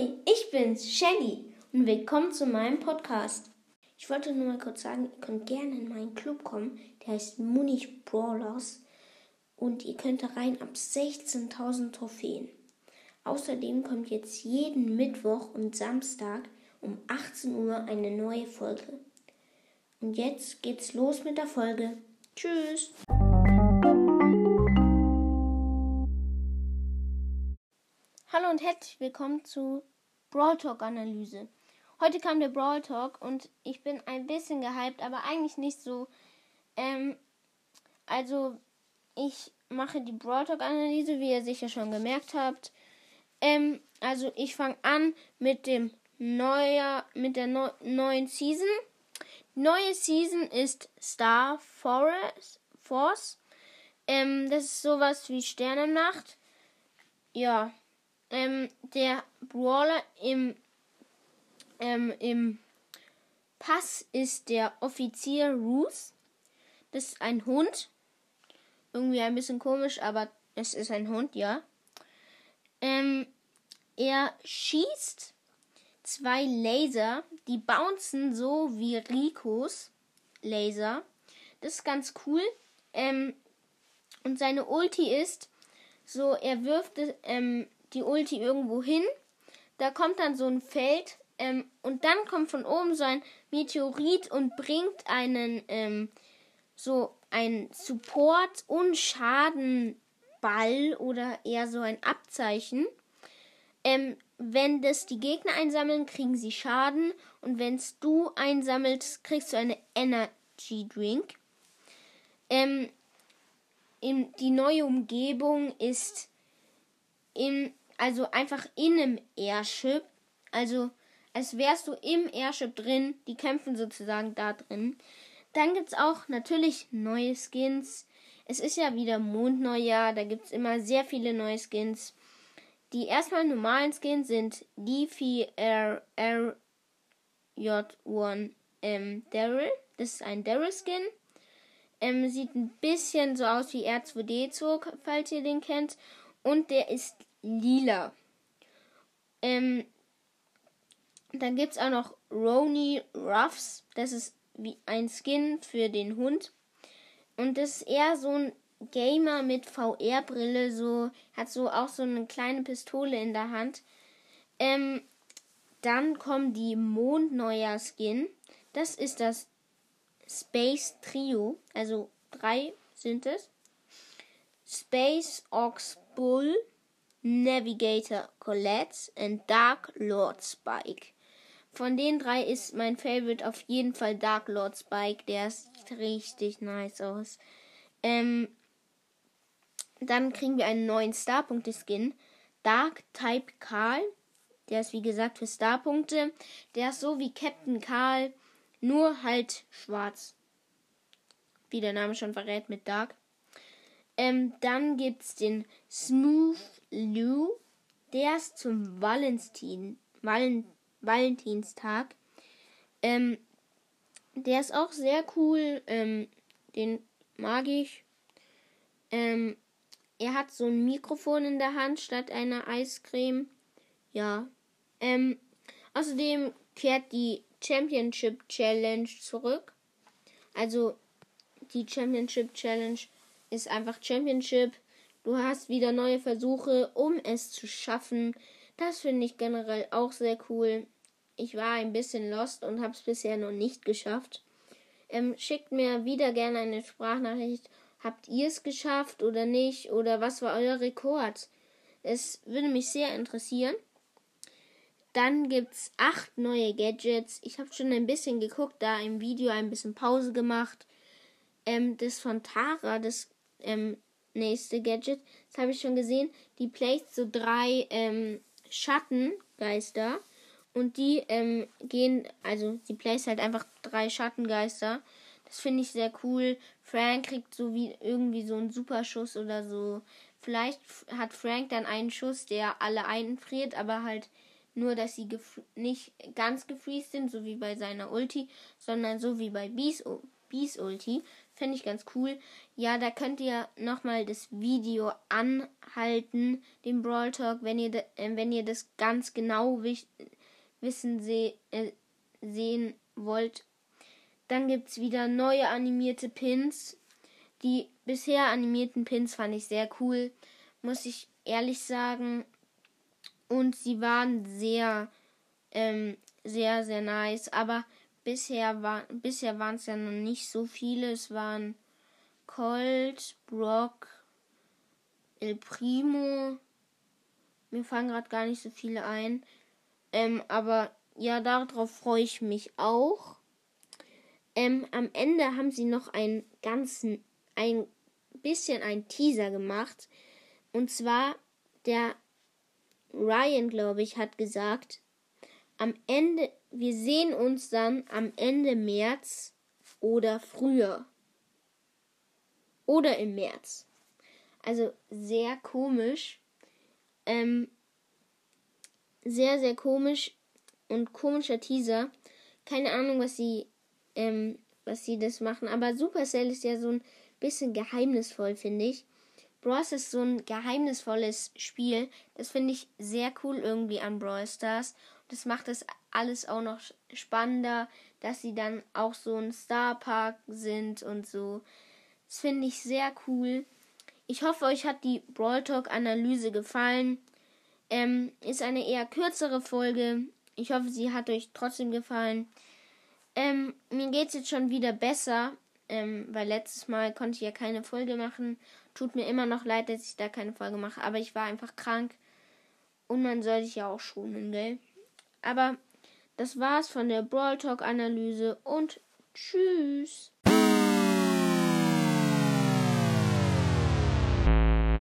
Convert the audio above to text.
Hi, ich bin's, Shelly, und willkommen zu meinem Podcast. Ich wollte nur mal kurz sagen, ihr könnt gerne in meinen Club kommen, der heißt Munich Brawlers, und ihr könnt da rein ab 16.000 Trophäen. Außerdem kommt jetzt jeden Mittwoch und Samstag um 18 Uhr eine neue Folge. Und jetzt geht's los mit der Folge. Tschüss! Hallo und herzlich willkommen zu Brawl Talk Analyse. Heute kam der Brawl Talk und ich bin ein bisschen gehypt, aber eigentlich nicht so. Ähm, also ich mache die Brawl Talk Analyse, wie ihr sicher schon gemerkt habt. Ähm, also ich fange an mit dem neuer, mit der neu, neuen Season. Neue Season ist Star Forest, Force. Ähm, das ist sowas wie Sternennacht. Ja. Ähm, der Brawler im, ähm, im Pass ist der Offizier Ruth. Das ist ein Hund. Irgendwie ein bisschen komisch, aber es ist ein Hund, ja. Ähm, er schießt zwei Laser, die bouncen so wie Ricos Laser. Das ist ganz cool. Ähm, und seine Ulti ist so, er wirft ähm, die Ulti irgendwo hin. Da kommt dann so ein Feld ähm, und dann kommt von oben so ein Meteorit und bringt einen ähm, so ein Support und Schadenball oder eher so ein Abzeichen. Ähm, wenn das die Gegner einsammeln, kriegen sie Schaden. Und wenn es du einsammelst, kriegst du eine Energy Drink. Ähm, in, die neue Umgebung ist in, also einfach in einem Airship. Also als wärst du im Airship drin. Die kämpfen sozusagen da drin. Dann gibt es auch natürlich neue Skins. Es ist ja wieder Mondneujahr. Da gibt es immer sehr viele neue Skins. Die erstmal normalen Skins sind Leafy R R J1 ähm, Daryl. Das ist ein Daryl Skin. Ähm, sieht ein bisschen so aus wie R2D2, falls ihr den kennt. Und der ist lila. Ähm, dann gibt es auch noch Roni Ruffs. Das ist wie ein Skin für den Hund. Und das ist eher so ein Gamer mit VR-Brille, so, hat so auch so eine kleine Pistole in der Hand. Ähm, dann kommen die Mondneuer-Skin. Das ist das Space Trio. Also drei sind es. Space Ox Bull, Navigator Colette und Dark Lord Spike. Von den drei ist mein Favorite auf jeden Fall Dark Lord Spike. Der sieht richtig nice aus. Ähm, dann kriegen wir einen neuen Starpunkte-Skin. Dark Type Karl. Der ist wie gesagt für Starpunkte. Der ist so wie Captain Karl, nur halt schwarz. Wie der Name schon verrät mit Dark. Ähm, dann es den Smooth Lou. Der ist zum Valentin, Valen, Valentinstag. Ähm, der ist auch sehr cool. Ähm, den mag ich. Ähm, er hat so ein Mikrofon in der Hand statt einer Eiscreme. Ja. Ähm, außerdem kehrt die Championship Challenge zurück. Also die Championship Challenge ist einfach Championship. Du hast wieder neue Versuche, um es zu schaffen. Das finde ich generell auch sehr cool. Ich war ein bisschen lost und habe es bisher noch nicht geschafft. Ähm, schickt mir wieder gerne eine Sprachnachricht Habt ihr es geschafft oder nicht? Oder was war euer Rekord? Es würde mich sehr interessieren. Dann gibt es acht neue Gadgets. Ich habe schon ein bisschen geguckt, da im Video ein bisschen Pause gemacht. Ähm, das von Tara, das ähm, nächste Gadget, das habe ich schon gesehen. Die placed so drei ähm, Schattengeister. Und die ähm, gehen, also sie placed halt einfach drei Schattengeister. Das finde ich sehr cool. Frank kriegt so wie irgendwie so einen Superschuss oder so. Vielleicht hat Frank dann einen Schuss, der alle einfriert, aber halt nur, dass sie nicht ganz gefriest sind, so wie bei seiner Ulti, sondern so wie bei Bees, Bees Ulti. Finde ich ganz cool. Ja, da könnt ihr nochmal das Video anhalten, den Brawl Talk, wenn ihr, äh, wenn ihr das ganz genau wissen se äh, sehen wollt. Dann gibt es wieder neue animierte Pins. Die bisher animierten Pins fand ich sehr cool, muss ich ehrlich sagen. Und sie waren sehr, ähm, sehr, sehr nice. Aber bisher, war, bisher waren es ja noch nicht so viele. Es waren Colt, Brock, El Primo. Mir fallen gerade gar nicht so viele ein. Ähm, aber ja, darauf freue ich mich auch. Ähm, am Ende haben sie noch einen ganzen, ein bisschen ein Teaser gemacht. Und zwar der Ryan, glaube ich, hat gesagt, am Ende, wir sehen uns dann am Ende März oder früher. Oder im März. Also sehr komisch. Ähm, sehr, sehr komisch und komischer Teaser. Keine Ahnung, was sie, ähm, was sie das machen. Aber Supercell ist ja so ein bisschen geheimnisvoll, finde ich. Brawl ist so ein geheimnisvolles Spiel. Das finde ich sehr cool irgendwie an Brawl Stars. Das macht es alles auch noch spannender, dass sie dann auch so ein Starpark sind und so. Das finde ich sehr cool. Ich hoffe, euch hat die Brawl Talk Analyse gefallen. Ähm, ist eine eher kürzere Folge. Ich hoffe, sie hat euch trotzdem gefallen. Ähm, mir es jetzt schon wieder besser, ähm, weil letztes Mal konnte ich ja keine Folge machen. Tut mir immer noch leid, dass ich da keine Folge mache, aber ich war einfach krank. Und man soll sich ja auch schonen, gell? Aber das war's von der Brawl Talk Analyse und tschüss.